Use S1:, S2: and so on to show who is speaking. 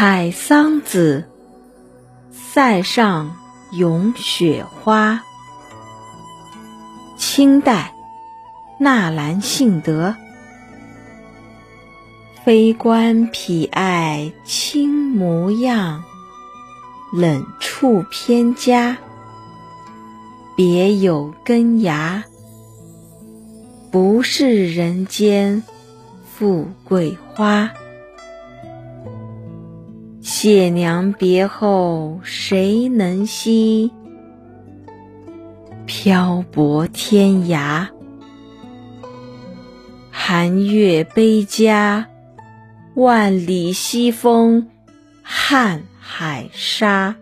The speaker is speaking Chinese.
S1: 采桑子，塞上咏雪花。清代，纳兰性德。非关痞爱轻模样，冷处偏家。别有根芽，不是人间富贵花。谢娘别后谁能惜？漂泊天涯，寒月悲家，万里西风，瀚海沙。